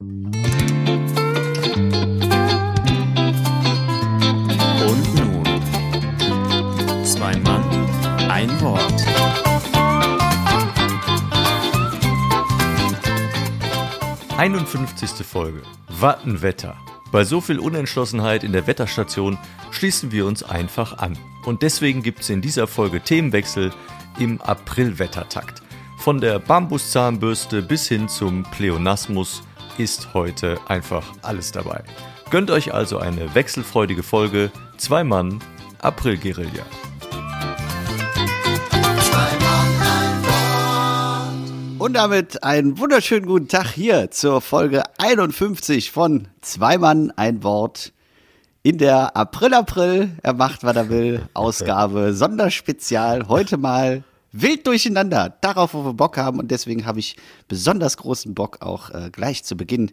Und nun, zwei Mann, ein Wort. Einundfünfzigste Folge. Wattenwetter. Bei so viel Unentschlossenheit in der Wetterstation schließen wir uns einfach an. Und deswegen gibt es in dieser Folge Themenwechsel im Aprilwettertakt. Von der Bambuszahnbürste bis hin zum Pleonasmus ist heute einfach alles dabei. Gönnt euch also eine wechselfreudige Folge. Zwei Mann, April-Guerilla. Und damit einen wunderschönen guten Tag hier zur Folge 51 von Zwei Mann, ein Wort in der April April, er macht, was er will, Ausgabe, Sonderspezial, heute mal wild durcheinander, darauf, wo wir Bock haben und deswegen habe ich besonders großen Bock auch äh, gleich zu Beginn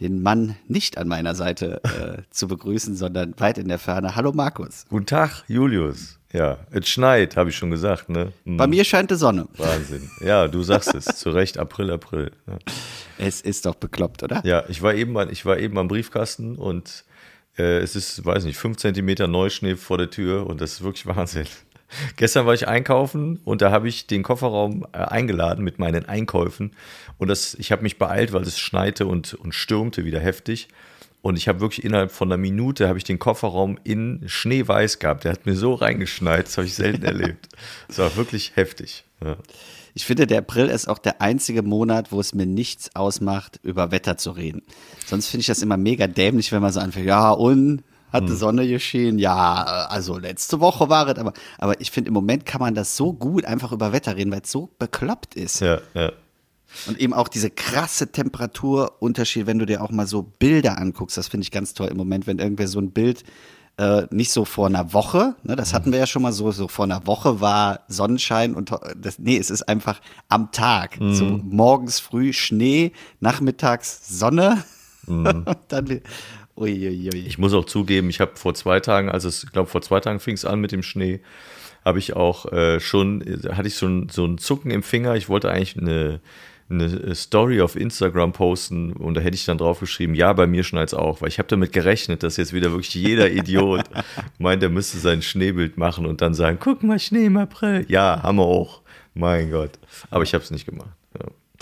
den Mann nicht an meiner Seite äh, zu begrüßen, sondern weit in der Ferne. Hallo Markus. Guten Tag, Julius. Ja, es schneit, habe ich schon gesagt, ne? Hm, Bei mir scheint die Sonne. Wahnsinn. Ja, du sagst es, zu Recht, April, April. Ja. Es ist doch bekloppt, oder? Ja, ich war eben, ich war eben am Briefkasten und äh, es ist, weiß nicht, fünf Zentimeter Neuschnee vor der Tür und das ist wirklich Wahnsinn. Gestern war ich einkaufen und da habe ich den Kofferraum äh, eingeladen mit meinen Einkäufen und das, ich habe mich beeilt, weil es schneite und, und stürmte wieder heftig. Und ich habe wirklich innerhalb von einer Minute habe ich den Kofferraum in Schneeweiß gehabt. Der hat mir so reingeschneit, das habe ich selten erlebt. Das war wirklich heftig. Ja. Ich finde, der April ist auch der einzige Monat, wo es mir nichts ausmacht, über Wetter zu reden. Sonst finde ich das immer mega dämlich, wenn man so anfängt, ja, und hat die Sonne geschienen? Ja, äh, also letzte Woche war es, aber, aber ich finde, im Moment kann man das so gut einfach über Wetter reden, weil es so bekloppt ist. Ja, ja. Und eben auch diese krasse Temperaturunterschied, wenn du dir auch mal so Bilder anguckst, das finde ich ganz toll im Moment, wenn irgendwer so ein Bild äh, nicht so vor einer Woche, ne, das hatten wir ja schon mal so, so vor einer Woche war Sonnenschein und das, nee, es ist einfach am Tag. So morgens früh Schnee, nachmittags Sonne. und dann, ui, ui, ui. Ich muss auch zugeben, ich habe vor zwei Tagen, also es, ich glaube vor zwei Tagen fing es an mit dem Schnee, habe ich auch äh, schon, hatte ich so ein, so ein Zucken im Finger. Ich wollte eigentlich eine, eine Story auf Instagram posten und da hätte ich dann drauf geschrieben, ja, bei mir schneit's auch, weil ich habe damit gerechnet, dass jetzt wieder wirklich jeder Idiot meint, er müsste sein Schneebild machen und dann sagen, guck mal, Schnee im April. Ja, haben wir auch. Mein Gott. Aber ich habe es nicht gemacht.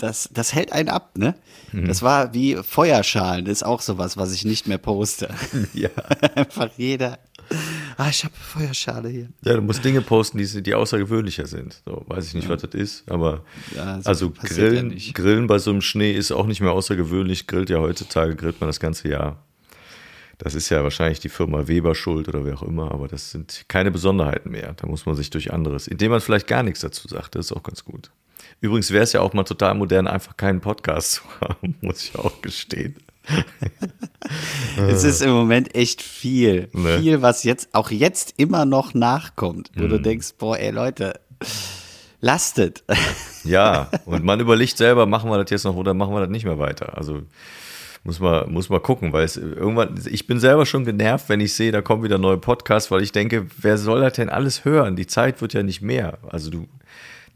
Ja. Das, das hält einen ab, ne? Das war wie Feuerschalen, ist auch sowas, was ich nicht mehr poste. Ja. Einfach jeder. Ah, ich habe Feuerschale hier. Ja, du musst Dinge posten, die, die außergewöhnlicher sind. So, weiß ich nicht, was das ist, aber Ja, so also ja Grillen, nicht. Grillen bei so einem Schnee ist auch nicht mehr außergewöhnlich. Grillt ja heutzutage, grillt man das ganze Jahr. Das ist ja wahrscheinlich die Firma Weber schuld oder wer auch immer, aber das sind keine Besonderheiten mehr. Da muss man sich durch anderes, indem man vielleicht gar nichts dazu sagt, das ist auch ganz gut. Übrigens wäre es ja auch mal total modern, einfach keinen Podcast zu haben, muss ich auch gestehen. Es ist im Moment echt viel. Ne. Viel, was jetzt, auch jetzt immer noch nachkommt, wo Mhm. du denkst, boah, ey Leute, lastet. Ja, und man überlegt selber, machen wir das jetzt noch oder machen wir das nicht mehr weiter. Also muss man, muss man gucken, weil es irgendwann, ich bin selber schon genervt, wenn ich sehe, da kommen wieder neue Podcasts, weil ich denke, wer soll das denn alles hören? Die Zeit wird ja nicht mehr. Also du,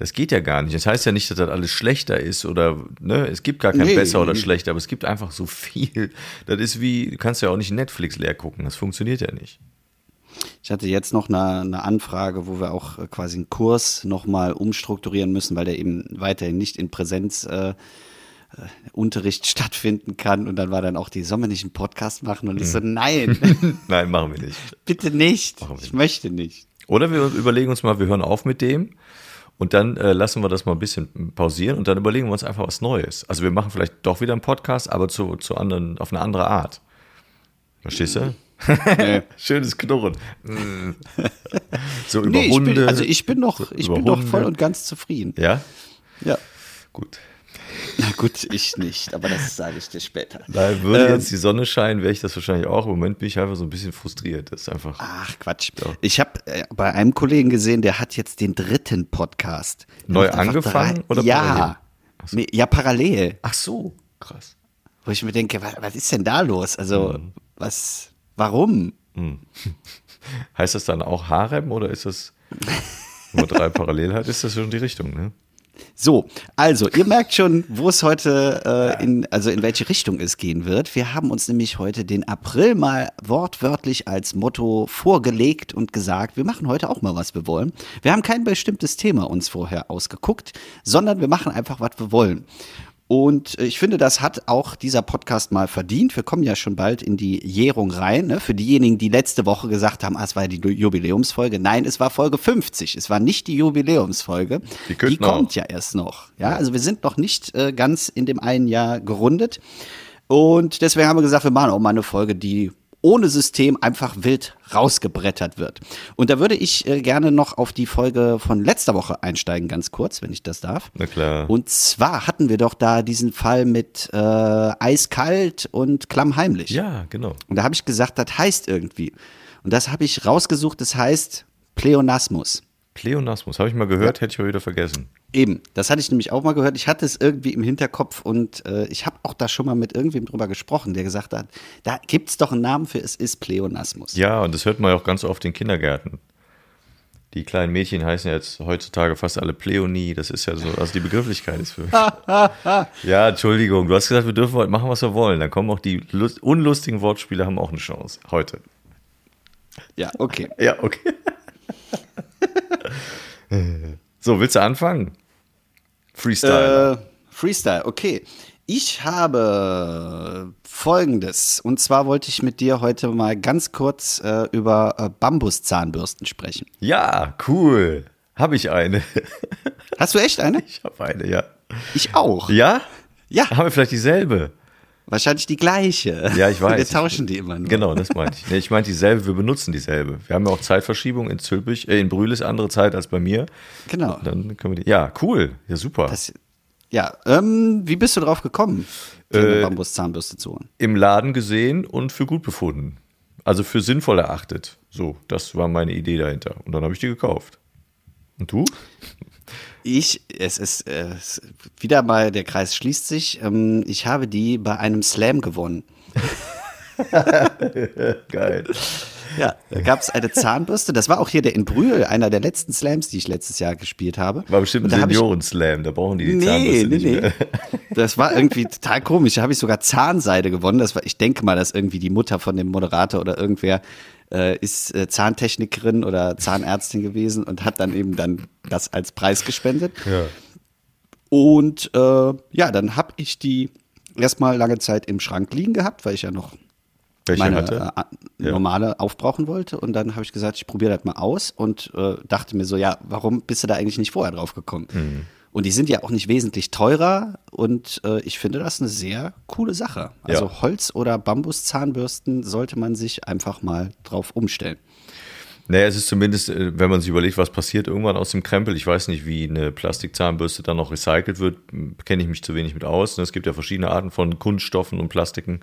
das geht ja gar nicht. Das heißt ja nicht, dass das alles schlechter ist oder, ne, es gibt gar kein Nee. besser oder schlechter, aber es gibt einfach so viel. Das ist wie, du kannst ja auch nicht Netflix leer gucken. Das funktioniert ja nicht. Ich hatte jetzt noch eine, eine Anfrage, wo wir auch äh, quasi einen Kurs nochmal umstrukturieren müssen, weil der eben weiterhin nicht in Präsenz äh, äh, Unterricht stattfinden kann. Und dann war dann auch die, sollen wir nicht einen Podcast machen? Und ich so, Mhm. nein, Nein, machen wir nicht. bitte nicht. Wir Ich möchte nicht. Oder wir überlegen uns mal, wir hören auf mit dem und dann äh, lassen wir das mal ein bisschen pausieren und dann überlegen wir uns einfach was Neues. Also wir machen vielleicht doch wieder einen Podcast, aber zu, zu anderen, auf eine andere Art. Verstehst du? Schönes Knurren. So über Nee, ich Hunde. bin, also ich bin noch, ich bin doch Hunde. voll und ganz zufrieden. Ja? Ja. Gut. Na gut, ich nicht, aber das sage ich dir später. Da würde Ähm, jetzt die Sonne scheinen, wäre ich das wahrscheinlich auch. Im Moment bin ich einfach so ein bisschen frustriert. Das ist einfach. Ach Quatsch. Ich habe äh, bei einem Kollegen gesehen, der hat jetzt den dritten Podcast. Der Neu angefangen drei- oder ja. parallel? Nee, ja, parallel. Ach so, krass. Wo ich mir denke, was, was ist denn da los? Also, Mhm. was, warum? Heißt das dann auch Harem oder ist das, wenn man drei parallel hat, ist das schon die Richtung, ne? So, also ihr merkt schon, wo es heute, äh, in, also in welche Richtung es gehen wird. Wir haben uns nämlich heute den April mal wortwörtlich als Motto vorgelegt und gesagt, wir machen heute auch mal, was wir wollen. Wir haben kein bestimmtes Thema uns vorher ausgeguckt, sondern wir machen einfach, was wir wollen. Und ich finde, das hat auch dieser Podcast mal verdient. Wir kommen ja schon bald in die Jährung rein. Ne? Für diejenigen, die letzte Woche gesagt haben, ah, es war die Jubiläumsfolge. Nein, es war Folge 50. Es war nicht die Jubiläumsfolge. Die, die kommt ja erst noch. Ja, ja, also wir sind noch nicht äh, ganz in dem einen Jahr gerundet. Und deswegen haben wir gesagt, wir machen auch mal eine Folge, die ohne System einfach wild rausgebrettert wird. Und da würde ich äh, gerne noch auf die Folge von letzter Woche einsteigen, ganz kurz, wenn ich das darf. Na klar. Und zwar hatten wir doch da diesen Fall mit äh, eiskalt und klammheimlich. Ja, genau. Und da habe ich gesagt, das heißt irgendwie. Und das habe ich rausgesucht, das heißt Pleonasmus. Pleonasmus, habe ich mal gehört, hätte ich aber wieder vergessen. Eben, das hatte ich nämlich auch mal gehört. Ich hatte es irgendwie im Hinterkopf und äh, ich habe auch da schon mal mit irgendwem drüber gesprochen, der gesagt hat, da gibt es doch einen Namen für, es ist Pleonasmus. Ja, und das hört man ja auch ganz oft in Kindergärten. Die kleinen Mädchen heißen ja jetzt heutzutage fast alle Pleonie. Das ist ja so, also die Begrifflichkeit ist für. ja, Entschuldigung, du hast gesagt, wir dürfen heute machen, was wir wollen. Dann kommen auch die Lust, unlustigen Wortspiele, haben auch eine Chance. Heute. Ja, okay. Ja, okay. So, willst du anfangen? Freestyle. Äh, Freestyle, okay. Ich habe folgendes. Und zwar wollte ich mit dir heute mal ganz kurz äh, über äh, Bambuszahnbürsten sprechen. Ja, cool. Habe ich eine. Hast du echt eine? Ich habe eine, ja. Ich auch. Ja? Ja. Haben wir vielleicht dieselbe? Wahrscheinlich die gleiche. Ja, ich weiß. Wir tauschen die immer nur. Genau, das meinte ich. Ich meinte dieselbe, wir benutzen dieselbe. Wir haben ja auch Zeitverschiebung in Zülpich, äh, in Brühl ist andere Zeit als bei mir. Genau. Dann können wir die, ja, cool. Ja, super. Das, ja, ähm, wie bist du drauf gekommen, eine Äh, Bambuszahnbürste zu holen? Im Laden gesehen und für gut befunden. Also für sinnvoll erachtet. So, das war meine Idee dahinter. Und dann habe ich die gekauft. Und du? Ich, es ist äh, wieder mal, der Kreis schließt sich. Ähm, ich habe die bei einem Slam gewonnen. Geil. Ja, da gab es eine Zahnbürste. Das war auch hier der in Brühl, einer der letzten Slams, die ich letztes Jahr gespielt habe. War bestimmt ein Senioren-Slam, da brauchen die die Nee, Zahnbürste nee, nicht nee. mehr. Das war irgendwie total komisch. Da habe ich sogar Zahnseide gewonnen. Das war, ich denke mal, dass irgendwie die Mutter von dem Moderator oder irgendwer äh, ist äh, Zahntechnikerin oder Zahnärztin gewesen und hat dann eben dann das als Preis gespendet. Ja. Und äh, ja, dann habe ich die erstmal lange Zeit im Schrank liegen gehabt, weil ich ja noch Welche meine äh, Ja. normale aufbrauchen wollte. Und dann habe ich gesagt, ich probiere das mal aus und äh, dachte mir so, ja, warum bist du da eigentlich nicht vorher drauf gekommen? Mhm. Und die sind ja auch nicht wesentlich teurer und äh, ich finde das eine sehr coole Sache. Also Ja. Holz- oder Bambuszahnbürsten sollte man sich einfach mal drauf umstellen. Naja, es ist zumindest, äh, wenn man sich überlegt, was passiert irgendwann aus dem Krempel. Ich weiß nicht, wie eine Plastikzahnbürste dann noch recycelt wird. Kenne ich mich zu wenig mit aus. Es gibt ja verschiedene Arten von Kunststoffen und Plastiken.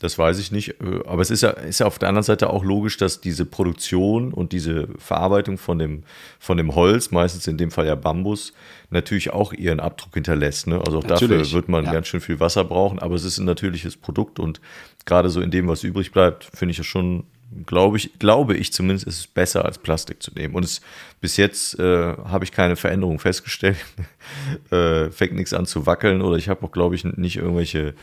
Das weiß ich nicht. Äh, Aber es ist ja, ist ja auf der anderen Seite auch logisch, dass diese Produktion und diese Verarbeitung von dem, von dem Holz, meistens in dem Fall ja Bambus, natürlich auch ihren Abdruck hinterlässt. Ne? Also auch Natürlich, dafür wird man ja. ganz schön viel Wasser brauchen. Aber es ist ein natürliches Produkt und gerade so in dem, was übrig bleibt, finde ich es schon glaube ich, glaube ich zumindest, ist es besser als Plastik zu nehmen. Und es, bis jetzt äh, habe ich keine Veränderung festgestellt. äh, fängt nichts an zu wackeln oder ich habe auch, glaube ich, nicht irgendwelche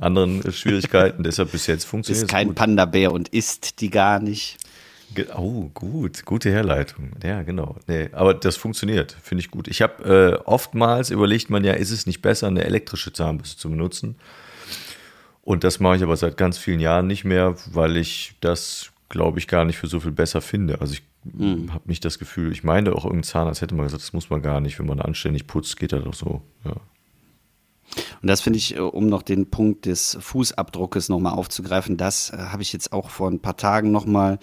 anderen Schwierigkeiten. Deshalb bis jetzt funktioniert Ist kein gut. Panda-Bär und isst die gar nicht. Oh, gut, gute Herleitung. Ja, genau. Nee, aber das funktioniert, finde ich gut. Ich habe äh, oftmals überlegt man ja, ist es nicht besser, eine elektrische Zahnbürste zu benutzen? Und das mache ich aber seit ganz vielen Jahren nicht mehr, weil ich das, glaube ich, gar nicht für so viel besser finde. Also ich habe nicht das Gefühl, ich meine auch irgendein Zahnarzt hätte mal gesagt, das muss man gar nicht, wenn man anständig putzt, geht das doch so. Ja. Und das finde ich, äh, um noch den Punkt des Fußabdruckes nochmal aufzugreifen, das äh, habe ich jetzt auch vor ein paar Tagen nochmal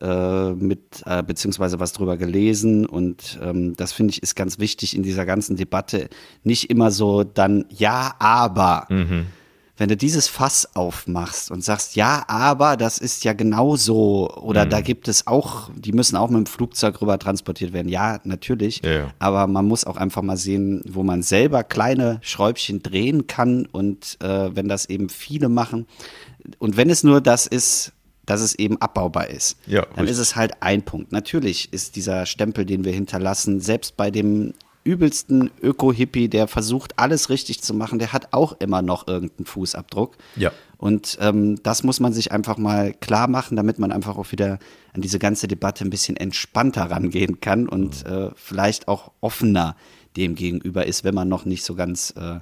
äh, mit, äh, beziehungsweise was drüber gelesen. Und ähm, das finde ich ist ganz wichtig in dieser ganzen Debatte. Nicht immer so dann, ja, aber. Wenn du dieses Fass aufmachst und sagst, ja, aber das ist ja genauso oder da gibt es auch, die müssen auch mit dem Flugzeug rüber transportiert werden. Ja, natürlich. Ja, ja. Aber man muss auch einfach mal sehen, wo man selber kleine Schräubchen drehen kann und äh, wenn das eben viele machen und wenn es nur das ist, dass es eben abbaubar ist, Ja, dann richtig. ist es halt ein Punkt. Natürlich ist dieser Stempel, den wir hinterlassen, selbst bei dem übelsten Öko-Hippie, der versucht, alles richtig zu machen, der hat auch immer noch irgendeinen Fußabdruck. Ja. Und ähm, das muss man sich einfach mal klar machen, damit man einfach auch wieder an diese ganze Debatte ein bisschen entspannter rangehen kann und äh, vielleicht auch offener dem gegenüber ist, wenn man noch nicht so ganz äh,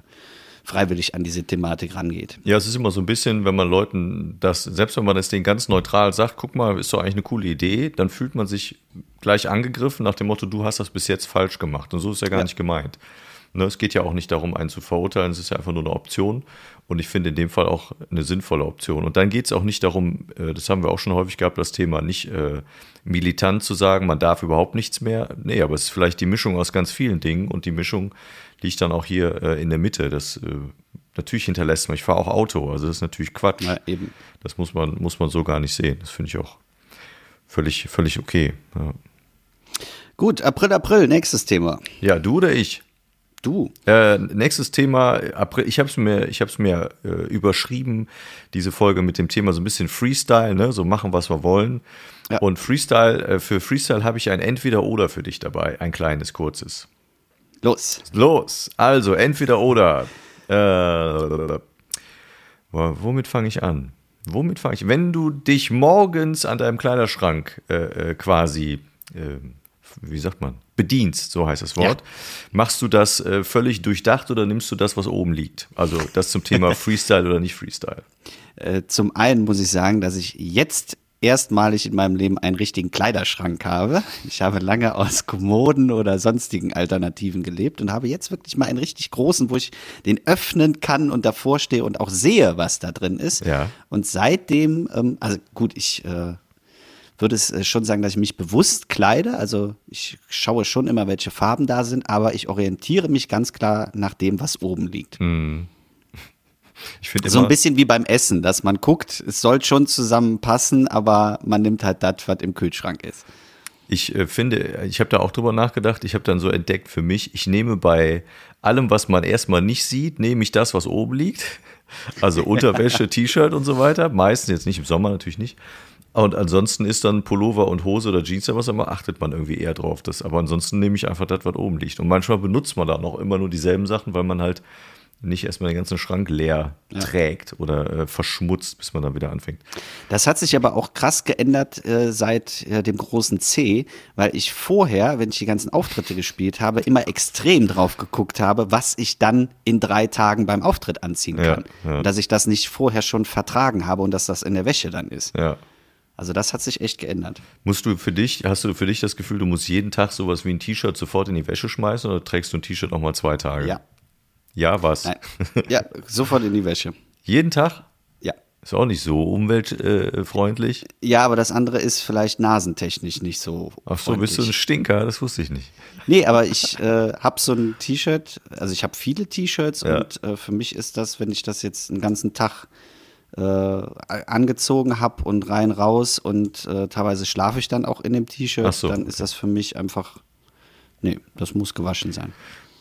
freiwillig an diese Thematik rangeht. Ja, es ist immer so ein bisschen, wenn man Leuten das, selbst wenn man es denen ganz neutral sagt, guck mal, ist doch eigentlich eine coole Idee, dann fühlt man sich gleich angegriffen nach dem Motto, du hast das bis jetzt falsch gemacht. Und so ist ja gar Ja. nicht gemeint. Ne, es geht ja auch nicht darum, einen zu verurteilen, es ist ja einfach nur eine Option. Und ich finde in dem Fall auch eine sinnvolle Option. Und dann geht es auch nicht darum, äh, das haben wir auch schon häufig gehabt, das Thema, nicht äh, militant zu sagen, man darf überhaupt nichts mehr. Nee, aber es ist vielleicht die Mischung aus ganz vielen Dingen und die Mischung liegt dann auch hier äh, in der Mitte. Das äh, natürlich hinterlässt man. Ich fahre auch Auto, also das ist natürlich Quatsch. Ja, eben. Das muss man, muss man so gar nicht sehen. Das finde ich auch völlig, völlig okay. Ja. Gut, April, April, nächstes Thema. ja, du oder ich? Du. Äh, nächstes Thema, April, ich habe es mir, ich hab's mir äh, überschrieben, diese Folge mit dem Thema so ein bisschen Freestyle, ne? so machen, was wir wollen. Ja. Und Freestyle, äh, für Freestyle habe ich ein Entweder-Oder für dich dabei, ein kleines, kurzes. Los. Los, also Entweder-Oder. Äh, wo- womit fange ich an? Womit fange ich? Wenn du dich morgens an deinem Kleiderschrank äh, äh, quasi, äh, wie sagt man, bedienst, so heißt das Wort, machst du das äh, völlig durchdacht oder nimmst du das, was oben liegt? Also das zum Thema Freestyle oder nicht Freestyle. Äh, zum einen muss ich sagen, dass ich jetzt erstmalig in meinem Leben einen richtigen Kleiderschrank habe. Ich habe lange aus Kommoden oder sonstigen Alternativen gelebt und habe jetzt wirklich mal einen richtig großen, wo ich den öffnen kann und davor stehe und auch sehe, was da drin ist. Ja. Und seitdem, ähm, also gut, ich äh, würde es äh, schon sagen, dass ich mich bewusst kleide. Also ich schaue schon immer, welche Farben da sind, aber ich orientiere mich ganz klar nach dem, was oben liegt. Ich finde So ein bisschen wie beim Essen, dass man guckt, es soll schon zusammenpassen, aber man nimmt halt das, was im Kühlschrank ist. Ich äh, finde, ich habe da auch drüber nachgedacht. Ich habe dann so entdeckt für mich, ich nehme bei allem, was man erstmal nicht sieht, nehme ich das, was oben liegt. Also Unterwäsche, T-Shirt und so weiter. Meistens jetzt nicht im Sommer natürlich nicht. Und ansonsten ist dann Pullover und Hose oder Jeans oder was immer, achtet man irgendwie eher drauf. Das, aber ansonsten nehme ich einfach das, was oben liegt. Und manchmal benutzt man dann auch immer nur dieselben Sachen, weil man halt nicht erstmal den ganzen Schrank leer trägt oder äh, verschmutzt, bis man dann wieder anfängt. Das hat sich aber auch krass geändert äh, seit äh, dem großen C, weil ich vorher, wenn ich die ganzen Auftritte gespielt habe, immer extrem drauf geguckt habe, was ich dann in drei Tagen beim Auftritt anziehen Ja, kann. ja. Und dass ich das nicht vorher schon vertragen habe und dass das in der Wäsche dann ist. Ja. Also das hat sich echt geändert. Musst du für dich, hast du für dich das Gefühl, du musst jeden Tag sowas wie ein T-Shirt sofort in die Wäsche schmeißen oder trägst du ein T-Shirt noch mal zwei Tage? Ja. Ja, was? Nein. Ja, sofort in die Wäsche. Jeden Tag? Ja. Ist auch nicht so umweltfreundlich. Ja, aber das andere ist vielleicht nasentechnisch nicht so. Ach so, bist du ein. Stinker? Das wusste ich nicht. Nee, aber ich äh, habe so ein T-Shirt, also ich habe viele T-Shirts Ja. und äh, für mich ist das, wenn ich das jetzt einen ganzen Tag äh, angezogen habe und rein raus und äh, teilweise schlafe ich dann auch in dem T-Shirt, so, dann okay. ist das für mich einfach, nee, das muss gewaschen sein.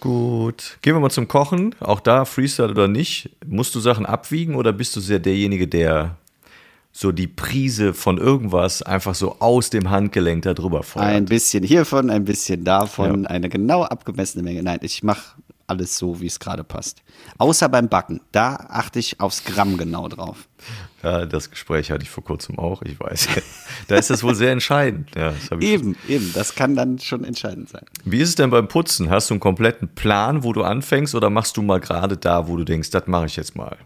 Gut. Gehen wir mal zum Kochen. Auch da, Freestyle oder nicht, musst du Sachen abwiegen oder bist du sehr derjenige, der so die Prise von irgendwas einfach so aus dem Handgelenk da drüber feuert? Ein bisschen hiervon, ein bisschen davon, eine genau abgemessene Menge. Nein, ich mache alles so, wie es gerade passt. Außer beim Backen, da achte ich aufs Gramm genau drauf. Ja, das Gespräch hatte ich vor kurzem auch, ich weiß. da ist das wohl sehr entscheidend. Ja, das hab ich Eben, eben, das kann dann schon entscheidend sein. Wie ist es denn beim Putzen? Hast du einen kompletten Plan, wo du anfängst oder machst du mal gerade da, wo du denkst, das mache ich jetzt mal?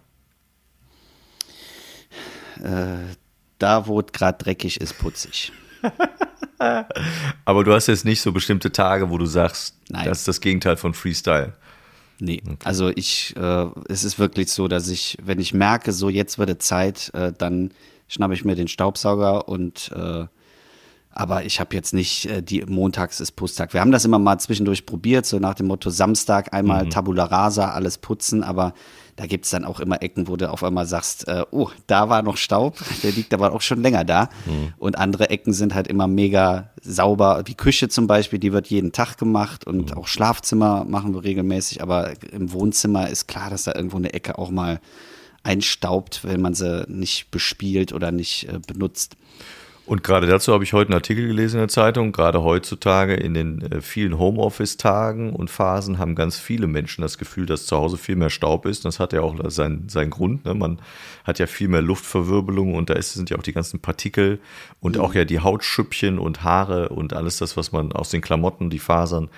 Da, wo es gerade dreckig ist, putzig. Aber du hast jetzt nicht so bestimmte Tage, wo du sagst, Nein. das ist das Gegenteil von Freestyle. Nee, also ich, äh, es ist wirklich so, dass ich, wenn ich merke, so jetzt wird es Zeit, äh, dann schnappe ich mir den Staubsauger und äh, aber ich habe jetzt nicht äh, die montags ist Putztag. Wir haben das immer mal zwischendurch probiert, so nach dem Motto Samstag einmal Tabula Rasa, alles putzen, aber da gibt es dann auch immer Ecken, wo du auf einmal sagst, äh, oh, da war noch Staub, der liegt aber auch schon länger da. Und andere Ecken sind halt immer mega sauber. Die Küche zum Beispiel, die wird jeden Tag gemacht und auch Schlafzimmer machen wir regelmäßig, aber im Wohnzimmer ist klar, dass da irgendwo eine Ecke auch mal einstaubt, wenn man sie nicht bespielt oder nicht äh, benutzt. Und gerade dazu habe ich heute einen Artikel gelesen in der Zeitung. Gerade heutzutage in den äh, vielen Homeoffice-Tagen und Phasen haben ganz viele Menschen das Gefühl, dass zu Hause viel mehr Staub ist. Das hat ja auch seinen, seinen Grund. Ne? Man hat ja viel mehr Luftverwirbelung und da ist, sind ja auch die ganzen Partikel und auch ja die Hautschüppchen und Haare und alles das, was man aus den Klamotten, die Fasern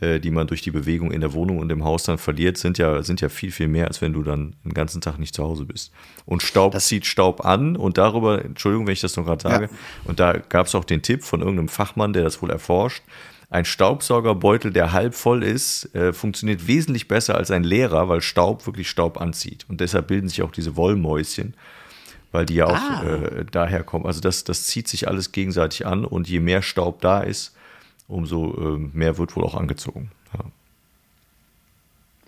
äh, die man durch die Bewegung in der Wohnung und im Haus dann verliert, sind ja, sind ja viel, viel mehr, als wenn du dann den ganzen Tag nicht zu Hause bist. Und Staub das zieht Staub an und darüber, Entschuldigung, wenn ich das noch gerade sage, ja. und da gab es auch den Tipp von irgendeinem Fachmann, der das wohl erforscht, ein Staubsaugerbeutel, der halb voll ist, äh, funktioniert wesentlich besser als ein leerer, weil Staub wirklich Staub anzieht. Und deshalb bilden sich auch diese Wollmäuschen, weil die ja auch ah. äh, daher kommen. Also das, das zieht sich alles gegenseitig an und je mehr Staub da ist, umso äh, mehr wird wohl auch angezogen. Ja.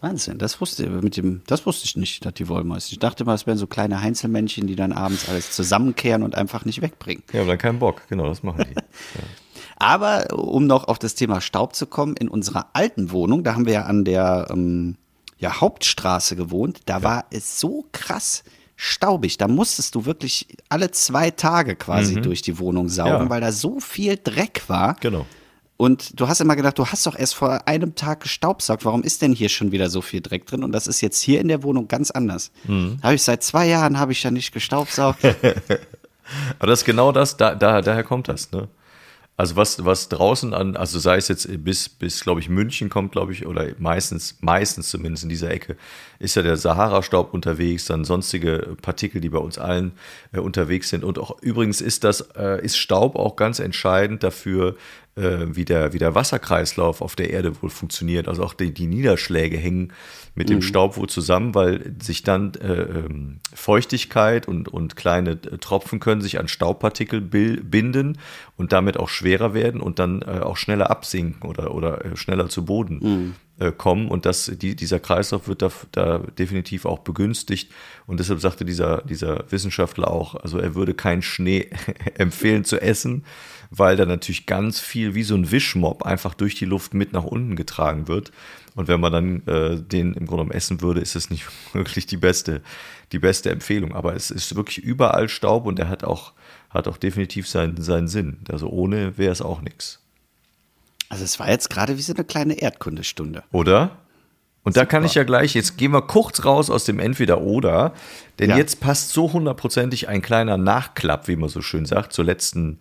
Wahnsinn, das wusste, mit dem, das wusste ich nicht, dass die Wollmäuse. Ich dachte mal, es wären so kleine Heinzelmännchen, die dann abends alles zusammenkehren und einfach nicht wegbringen. Ja, aber dann keinen Bock, genau, das machen die. Ja. Aber um noch auf das Thema Staub zu kommen, in unserer alten Wohnung, da haben wir ja an der ähm, ja, Hauptstraße gewohnt, da ja. war es so krass staubig. Da musstest du wirklich alle zwei Tage quasi mhm. durch die Wohnung saugen, ja. weil da so viel Dreck war. Genau. Und du hast immer gedacht, du hast doch erst vor einem Tag gestaubsaugt. Warum ist denn hier schon wieder so viel Dreck drin? Und das ist jetzt hier in der Wohnung ganz anders. Mhm. Habe ich seit zwei Jahren habe ich ja nicht gestaubsaugt. Aber das ist genau das, da, da, daher kommt das, ne? Also was, was draußen an, also sei es jetzt bis, bis glaube ich, München kommt, glaube ich, oder meistens, meistens zumindest in dieser Ecke, ist ja der Sahara-Staub unterwegs, dann sonstige Partikel, die bei uns allen äh, unterwegs sind. Und auch übrigens ist das, äh, ist Staub auch ganz entscheidend dafür, äh, wie, der, wie der Wasserkreislauf auf der Erde wohl funktioniert. Also auch die, die Niederschläge hängen mit dem mhm. Staub wohl zusammen, weil sich dann äh, ähm, Feuchtigkeit und, und kleine äh, Tropfen können sich an Staubpartikel binden und damit auch schwerer werden und dann äh, auch schneller absinken oder, oder äh, schneller zu Boden mhm. Äh, kommen. Und das, die, dieser Kreislauf wird da, da definitiv auch begünstigt. Und deshalb sagte dieser, dieser Wissenschaftler auch, also er würde keinen Schnee empfehlen zu essen, weil da natürlich ganz viel wie so ein Wischmob einfach durch die Luft mit nach unten getragen wird. Und wenn man dann äh, den im Grunde genommen essen würde, ist es nicht wirklich die beste, die beste Empfehlung. Aber es ist wirklich überall Staub und er hat auch, hat auch definitiv seinen, seinen Sinn. Also ohne wäre es auch nichts. Also es war jetzt gerade wie so eine kleine Erdkundestunde. Oder? Und Super. da kann ich ja gleich, jetzt gehen wir kurz raus aus dem Entweder-Oder, denn ja. jetzt passt so hundertprozentig ein kleiner Nachklapp, wie man so schön sagt, zur letzten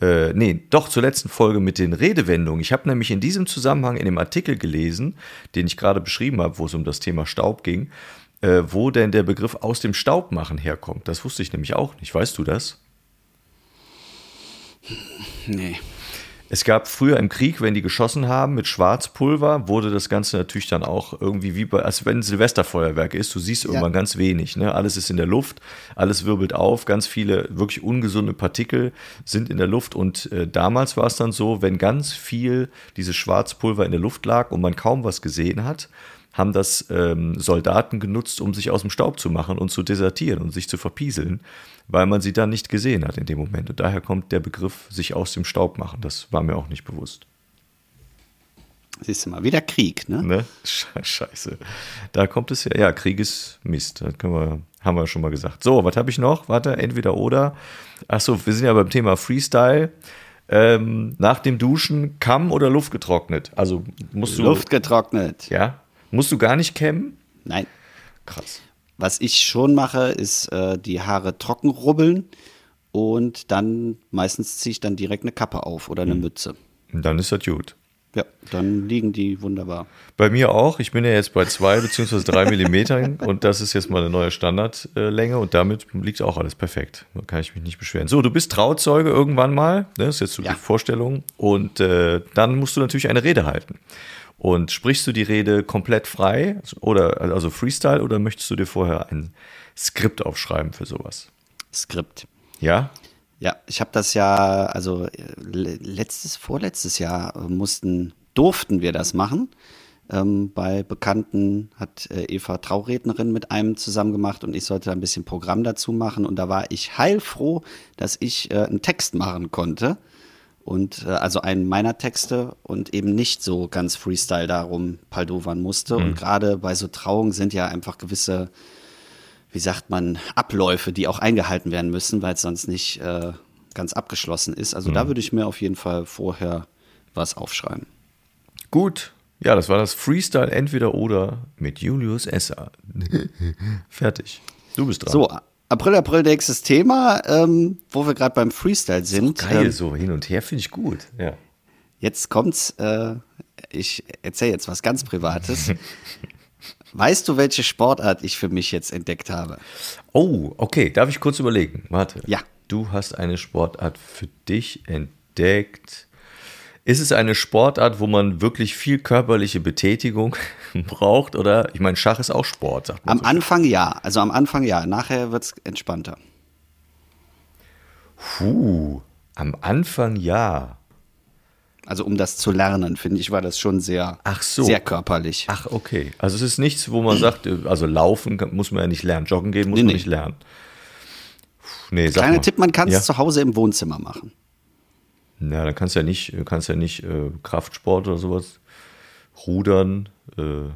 äh, nee, doch zur letzten Folge mit den Redewendungen. Ich habe nämlich in diesem Zusammenhang in dem Artikel gelesen, den ich gerade beschrieben habe, wo es um das Thema Staub ging, äh, wo denn der Begriff aus dem Staub machen herkommt. Das wusste ich nämlich auch nicht. Weißt du das? Nee. Es gab früher im Krieg, wenn die geschossen haben mit Schwarzpulver, wurde das Ganze natürlich dann auch irgendwie wie bei, als wenn ein Silvesterfeuerwerk ist. Du siehst irgendwann ja. ganz wenig. Ne? Alles ist in der Luft, alles wirbelt auf, ganz viele wirklich ungesunde Partikel sind in der Luft. Und äh, damals war es dann so, wenn ganz viel dieses Schwarzpulver in der Luft lag und man kaum was gesehen hat, haben das ähm, Soldaten genutzt, um sich aus dem Staub zu machen und zu desertieren und sich zu verpieseln, weil man sie dann nicht gesehen hat in dem Moment. Und daher kommt der Begriff sich aus dem Staub machen. Das war mir auch nicht bewusst. Siehst du mal, wieder Krieg, ne? ne? Scheiße. Da kommt es ja. Ja, Krieg ist Mist. Das können wir, haben wir schon mal gesagt. So, was habe ich noch? Warte, entweder oder. Achso, wir sind ja beim Thema Freestyle. Ähm, nach dem Duschen Kamm oder Luft getrocknet? Also musst du. Luft getrocknet. Ja. Musst du gar nicht kämmen? Nein. Krass. Was ich schon mache, ist äh, die Haare trocken rubbeln und dann meistens ziehe ich dann direkt eine Kappe auf oder eine mhm. Mütze. Und dann ist das gut. Ja, dann liegen die wunderbar. Bei mir auch. Ich bin ja jetzt bei zwei beziehungsweise drei Millimetern und das ist jetzt mal eine neue Standardlänge und damit liegt auch alles perfekt. Da kann ich mich nicht beschweren. So, du bist Trauzeuge irgendwann mal. Ne? Das ist jetzt so ja. die Vorstellung. Und äh, dann musst du natürlich eine Rede halten. Und sprichst du die Rede komplett frei oder also Freestyle oder möchtest du dir vorher ein Skript aufschreiben für sowas? Skript. Ja? Ja, ich habe das ja, also letztes, vorletztes Jahr mussten, durften wir das machen. Ähm, bei Bekannten hat äh, Eva Traurednerin mit einem zusammen gemacht und ich sollte ein bisschen Programm dazu machen. Und da war ich heilfroh, dass ich äh, einen Text machen konnte und äh, also einen meiner Texte und eben nicht so ganz Freestyle darum paldovern musste. Mhm. Und gerade bei so Trauungen sind ja einfach gewisse, wie sagt man, Abläufe, die auch eingehalten werden müssen, weil es sonst nicht, äh, ganz abgeschlossen ist. Also da würde ich mir auf jeden Fall vorher was aufschreiben. Gut. Ja, das war das Freestyle entweder oder mit Julius Esser. Fertig. Du bist dran. So, April, April, nächstes Thema, ähm, wo wir gerade beim Freestyle sind. Geil, Ähm, so hin und her finde ich gut. Ja. Jetzt kommt's, äh, ich erzähle jetzt was ganz Privates. weißt du, welche Sportart ich für mich jetzt entdeckt habe? Oh, okay. Darf ich kurz überlegen? Warte. Ja. Du hast eine Sportart für dich entdeckt. Ist es eine Sportart, wo man wirklich viel körperliche Betätigung braucht? Oder, ich meine, Schach ist auch Sport, sagt man. Am so. Anfang ja, also am Anfang ja, nachher wird's entspannter. Puh, am Anfang ja. Also um das zu lernen, finde ich, war das schon sehr, Ach so. sehr körperlich. Ach, okay. Also es ist nichts, wo man sagt, äh, also laufen muss man ja nicht lernen, joggen gehen muss Nee, man nee. nicht lernen. Nee, Kleiner mal. Tipp, man kann es ja? zu Hause im Wohnzimmer machen. Ja, dann kannst du ja nicht, kannst ja nicht äh, Kraftsport oder sowas, rudern. Äh,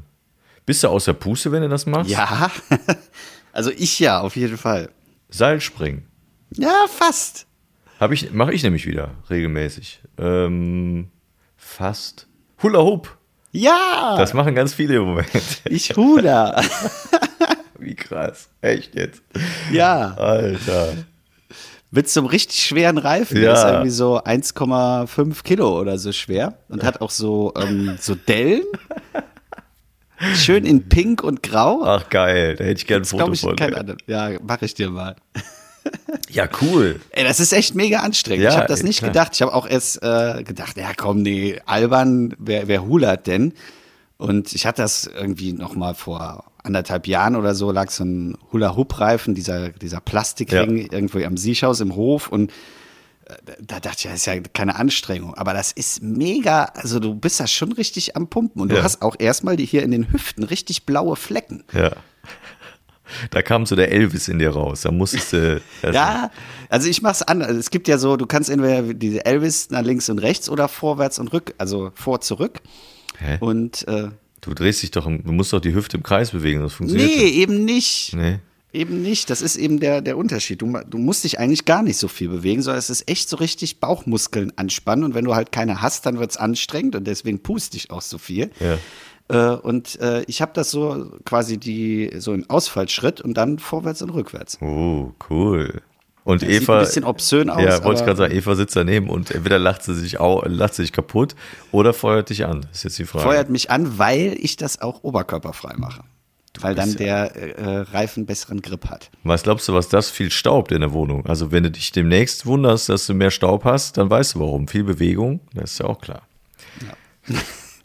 bist du aus der Puste, wenn du das machst? Ja, also ich ja, auf jeden Fall. Seilspringen. Ja, fast. Habe ich, mache ich nämlich wieder regelmäßig. Ähm, fast. Hula Hoop. Ja, Das machen ganz viele im Moment. ich Hula. Wie krass. Echt jetzt. ja, Alter. Mit so einem richtig schweren Reifen. Ja. Der ist irgendwie so 1,5 Kilo oder so schwer und hat auch so, ähm, so Dellen. Schön in Pink und Grau. Ach geil, da hätte ich gerne ein Foto ich, von. kein. Ja, mache ich dir mal. Ja, cool. Ey, das ist echt mega anstrengend. Ja, ich habe das nicht klar. gedacht. Ich habe auch erst äh, gedacht, ja komm, nee, albern, wer, wer hulert denn? Und ich hatte das irgendwie noch mal vor anderthalb Jahren oder so, lag so ein Hula-Hoop-Reifen, dieser, dieser Plastikring irgendwo am Siechhaus im Hof und äh, da dachte ich, das ist ja keine Anstrengung. Aber das ist mega, also du bist da schon richtig am Pumpen und du Ja. hast auch erstmal hier in den Hüften richtig blaue Flecken. Ja. Da kam so der Elvis in dir raus. Da musstest du. das- Ja, also ich mach's anders. Es gibt ja so, du kannst entweder diese Elvis nach links und rechts oder vorwärts und rück, also vor zurück. Hä? Und äh, Du drehst dich doch, du musst doch die Hüfte im Kreis bewegen, das funktioniert nee, eben nicht. nicht. Nee. Eben nicht. Das ist eben der, der Unterschied. Du, du musst dich eigentlich gar nicht so viel bewegen, sondern es ist echt so richtig Bauchmuskeln anspannen. Und wenn du halt keine hast, dann wird's anstrengend und deswegen puste ich auch so viel. Ja. Äh, und äh, ich habe das so quasi die so im Ausfallschritt und dann vorwärts und rückwärts. Oh, cool. Und Das sieht Eva. ein bisschen obszön aus, Ja, wollte ich gerade sagen, Eva sitzt daneben und entweder lacht sie sich, au, lacht sie sich kaputt oder feuert dich an. Ist jetzt die Frage. feuert mich an, weil ich das auch oberkörperfrei mache. Weil dann der äh, Reifen besseren Grip hat. Was glaubst du, was das viel staubt in der Wohnung? Also, wenn du dich demnächst wunderst, dass du mehr Staub hast, dann weißt du warum. Viel Bewegung, das ist ja auch klar.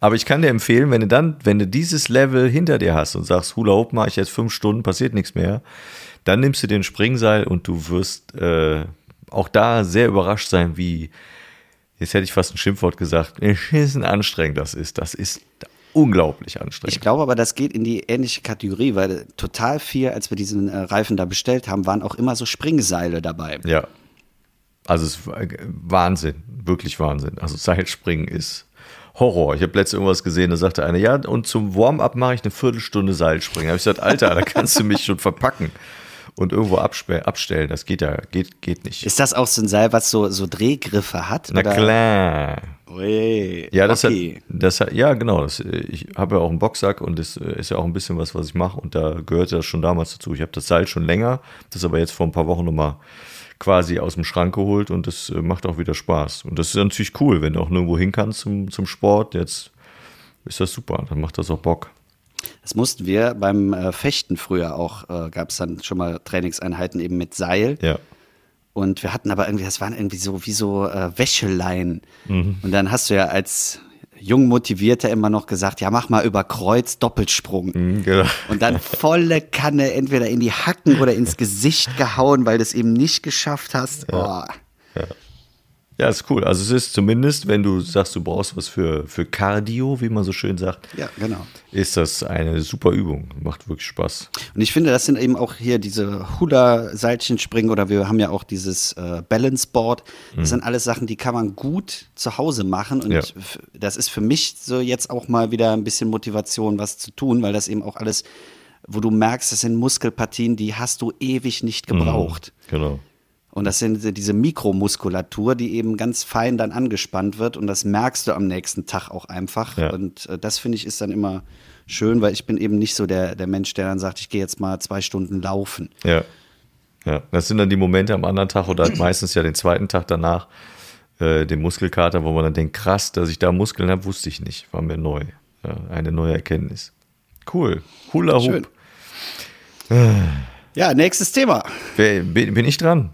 Aber ich kann dir empfehlen, wenn du dann, wenn du dieses Level hinter dir hast und sagst, Hula Hoop mache ich jetzt fünf Stunden, passiert nichts mehr, dann nimmst du den Springseil und du wirst äh, auch da sehr überrascht sein, wie, jetzt hätte ich fast ein Schimpfwort gesagt, beschissen anstrengend das ist. Das ist unglaublich anstrengend. Ich glaube aber, das geht in die ähnliche Kategorie, weil total viel, als wir diesen äh, Reifen da bestellt haben, waren auch immer so Springseile dabei. Ja. Also es war Wahnsinn, wirklich Wahnsinn. Also Seilspringen ist Horror. Ich habe letztens irgendwas gesehen, da sagte einer, ja, und zum Warm-up mache ich eine Viertelstunde Seilspringen. Da habe ich gesagt, Alter, da kannst du mich schon verpacken und irgendwo abstellen. Das geht ja, geht, geht nicht. Ist das auch so ein Seil, was so, so Drehgriffe hat? Na oder? klar. Ui, Ja, das okay. hat, das hat, ja, genau. Das, ich habe ja auch einen Boxsack und das äh, ist ja auch ein bisschen was, was ich mache und da gehört das schon damals dazu. Ich habe das Seil schon länger, das aber jetzt vor ein paar Wochen nochmal quasi aus dem Schrank geholt und das äh, macht auch wieder Spaß. Und das ist natürlich cool, wenn du auch nirgendwo hin kannst zum, zum Sport. Jetzt ist das super, dann macht das auch Bock. Das mussten wir beim äh, Fechten früher auch, äh, gab es dann schon mal Trainingseinheiten eben mit Seil. Ja. Und wir hatten aber irgendwie, das waren irgendwie so wie so äh, Wäscheleien. Mhm. Und dann hast du ja als jung Motivierter immer noch gesagt, ja, mach mal über Kreuz Doppelsprung. Mhm, genau. Und dann volle Kanne entweder in die Hacken oder ins Gesicht gehauen, weil du es eben nicht geschafft hast. Oh. Ja, ist cool. Also es ist zumindest, wenn du sagst, du brauchst was für, für Cardio, wie man so schön sagt, Ja, genau. ist das eine super Übung. Macht wirklich Spaß. Und ich finde, das sind eben auch hier diese Hula-Seilchenspringen oder wir haben ja auch dieses äh, Balance-Board. Das sind alles Sachen, die kann man gut zu Hause machen. Und Mhm. Ja. das ist für mich so jetzt auch mal wieder ein bisschen Motivation, was zu tun, weil das eben auch alles, wo du merkst, das sind Muskelpartien, die hast du ewig nicht gebraucht. Genau. Und das sind diese Mikromuskulatur, die eben ganz fein dann angespannt wird und das merkst du am nächsten Tag auch einfach. Ja. Und äh, das finde ich ist dann immer schön, weil ich bin eben nicht so der, der Mensch, der dann sagt, ich gehe jetzt mal zwei Stunden laufen. Ja. Ja, das sind dann die Momente am anderen Tag oder meistens ja den zweiten Tag danach, äh, den Muskelkater, wo man dann denkt, krass, dass ich da Muskeln habe, wusste ich nicht. War mir neu. Ja, eine neue Erkenntnis. Cool. Hula Hoop. Schön. Ja, nächstes Thema, bin ich dran?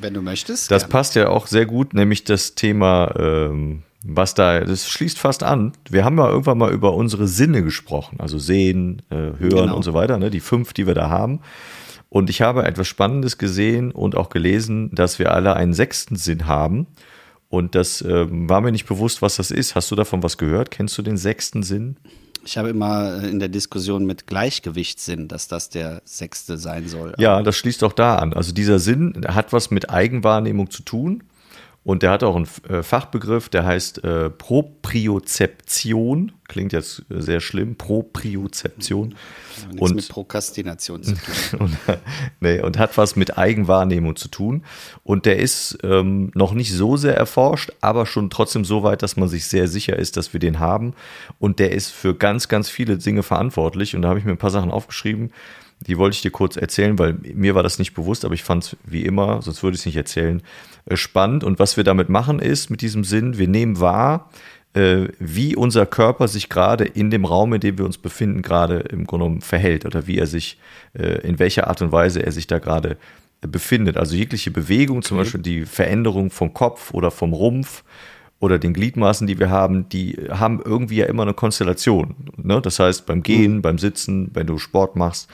Wenn du möchtest. Das gerne. passt ja auch sehr gut, nämlich das Thema, ähm, was da, das schließt fast an. Wir haben ja irgendwann mal über unsere Sinne gesprochen, also sehen, äh, hören Genau. und so weiter, ne? die fünf, die wir da haben. Und ich habe etwas Spannendes gesehen und auch gelesen, dass wir alle einen sechsten Sinn haben. Und das ähm, war mir nicht bewusst, was das ist. Hast du davon was gehört? Kennst du den sechsten Sinn? Ich habe immer äh, in der Diskussion mit Gleichgewichtssinn, dass das der sechste sein soll. Ja, das schließt auch da an. Also dieser Sinn hat was mit Eigenwahrnehmung zu tun. Und der hat auch einen äh, Fachbegriff, der heißt äh, Propriozeption. Klingt jetzt äh, sehr schlimm. Propriozeption. Nichts Und mit Prokrastination zu tun. und, nee, und hat was mit Eigenwahrnehmung zu tun. Und der ist ähm, noch nicht so sehr erforscht, aber schon trotzdem so weit, dass man sich sehr sicher ist, dass wir den haben. Und der ist für ganz, ganz viele Dinge verantwortlich. Und da habe ich mir ein paar Sachen aufgeschrieben, die wollte ich dir kurz erzählen, weil mir war das nicht bewusst, aber ich fand es wie immer, sonst würde ich es nicht erzählen, äh, spannend. Und was wir damit machen ist, mit diesem Sinn, wir nehmen wahr, äh, wie unser Körper sich gerade in dem Raum, in dem wir uns befinden, gerade im Grunde genommen verhält oder wie er sich, äh, in welcher Art und Weise er sich da gerade befindet. Also jegliche Bewegung, zum Beispiel die Veränderung vom Kopf oder vom Rumpf oder den Gliedmaßen, die wir haben, die haben irgendwie ja immer eine Konstellation. Ne? Das heißt, beim Gehen, beim Sitzen, wenn du Sport machst.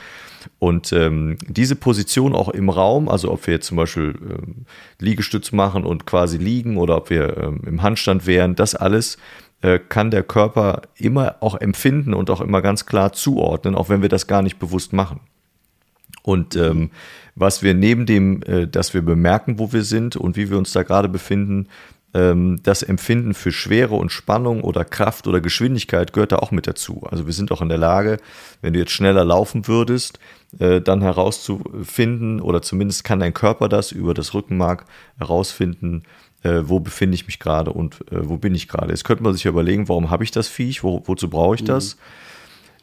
Und ähm, diese Position auch im Raum, also ob wir jetzt zum Beispiel ähm, Liegestütz machen und quasi liegen oder ob wir ähm, im Handstand wären, das alles äh, kann der Körper immer auch empfinden und auch immer ganz klar zuordnen, auch wenn wir das gar nicht bewusst machen. Und ähm, was wir neben dem, äh, dass wir bemerken, wo wir sind und wie wir uns da gerade befinden, das Empfinden für Schwere und Spannung oder Kraft oder Geschwindigkeit gehört da auch mit dazu. Also wir sind auch in der Lage, wenn du jetzt schneller laufen würdest, äh, dann herauszufinden oder zumindest kann dein Körper das über das Rückenmark herausfinden, äh, wo befinde ich mich gerade und äh, wo bin ich gerade. Jetzt könnte man sich ja überlegen, warum habe ich das Viech, wo, wozu brauche ich das?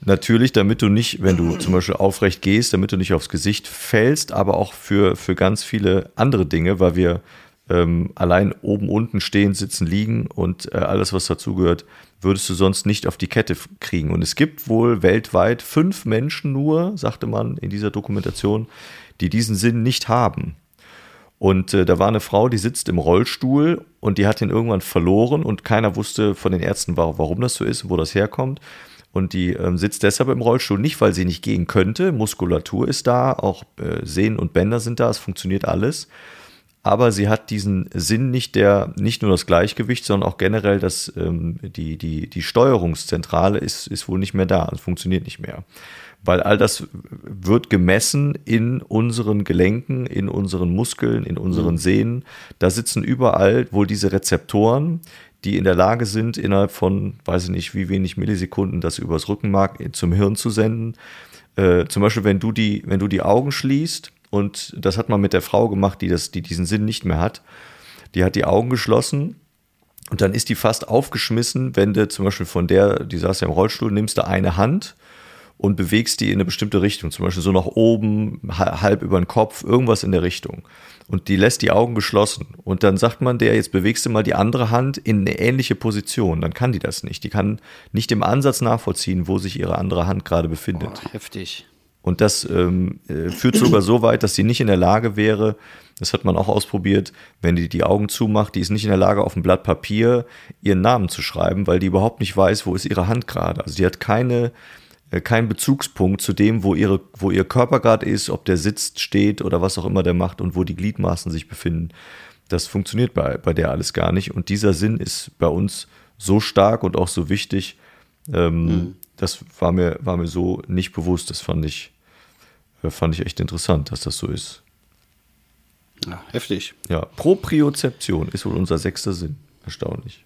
Natürlich, damit du nicht, wenn du zum Beispiel aufrecht gehst, damit du nicht aufs Gesicht fällst, aber auch für, für ganz viele andere Dinge, weil wir ähm, allein oben, unten stehen, sitzen, liegen und äh, alles, was dazugehört, würdest du sonst nicht auf die Kette kriegen. Und es gibt wohl weltweit fünf Menschen nur, sagte man in dieser Dokumentation, die diesen Sinn nicht haben. Und äh, da war eine Frau, die sitzt im Rollstuhl und die hat ihn irgendwann verloren und keiner wusste von den Ärzten, wa- warum das so ist wo das herkommt. Und die ähm, sitzt deshalb im Rollstuhl, nicht weil sie nicht gehen könnte, Muskulatur ist da, auch äh, Sehnen und Bänder sind da, es funktioniert alles. Aber sie hat diesen Sinn nicht der, nicht nur das Gleichgewicht, sondern auch generell das, ähm, die, die, die Steuerungszentrale ist, ist wohl nicht mehr da, es funktioniert nicht mehr. Weil all das wird gemessen in unseren Gelenken, in unseren Muskeln, in unseren Sehnen. Da sitzen überall wohl diese Rezeptoren, die in der Lage sind, innerhalb von, weiß ich nicht, wie wenig Millisekunden das übers Rückenmark zum Hirn zu senden. Äh, zum Beispiel, wenn du die, wenn du die Augen schließt, und das hat man mit der Frau gemacht, die, das, die diesen Sinn nicht mehr hat, die hat die Augen geschlossen und dann ist die fast aufgeschmissen, wenn du zum Beispiel von der, die saß ja im Rollstuhl, nimmst du eine Hand und bewegst die in eine bestimmte Richtung, zum Beispiel so nach oben, ha- halb über den Kopf, irgendwas in der Richtung. Und die lässt die Augen geschlossen. Und dann sagt man der, jetzt bewegst du mal die andere Hand in eine ähnliche Position. Dann kann die das nicht. Die kann nicht im Ansatz nachvollziehen, wo sich ihre andere Hand gerade befindet. Boah, heftig. Und das ähm, äh, führt sogar so weit, dass sie nicht in der Lage wäre, das hat man auch ausprobiert, wenn die die Augen zumacht, die ist nicht in der Lage, auf ein Blatt Papier ihren Namen zu schreiben, weil die überhaupt nicht weiß, wo ist ihre Hand gerade. Also die hat keine, äh, keinen Bezugspunkt zu dem, wo, ihre, wo ihr Körper gerade ist, ob der sitzt, steht oder was auch immer der macht und wo die Gliedmaßen sich befinden. Das funktioniert bei, bei der alles gar nicht. Und dieser Sinn ist bei uns so stark und auch so wichtig. Ähm, Das war mir, war mir so nicht bewusst. Das fand ich, äh, fand ich echt interessant, dass das so ist. Ja, heftig. Ja, Propriozeption ist wohl unser sechster Sinn. Erstaunlich.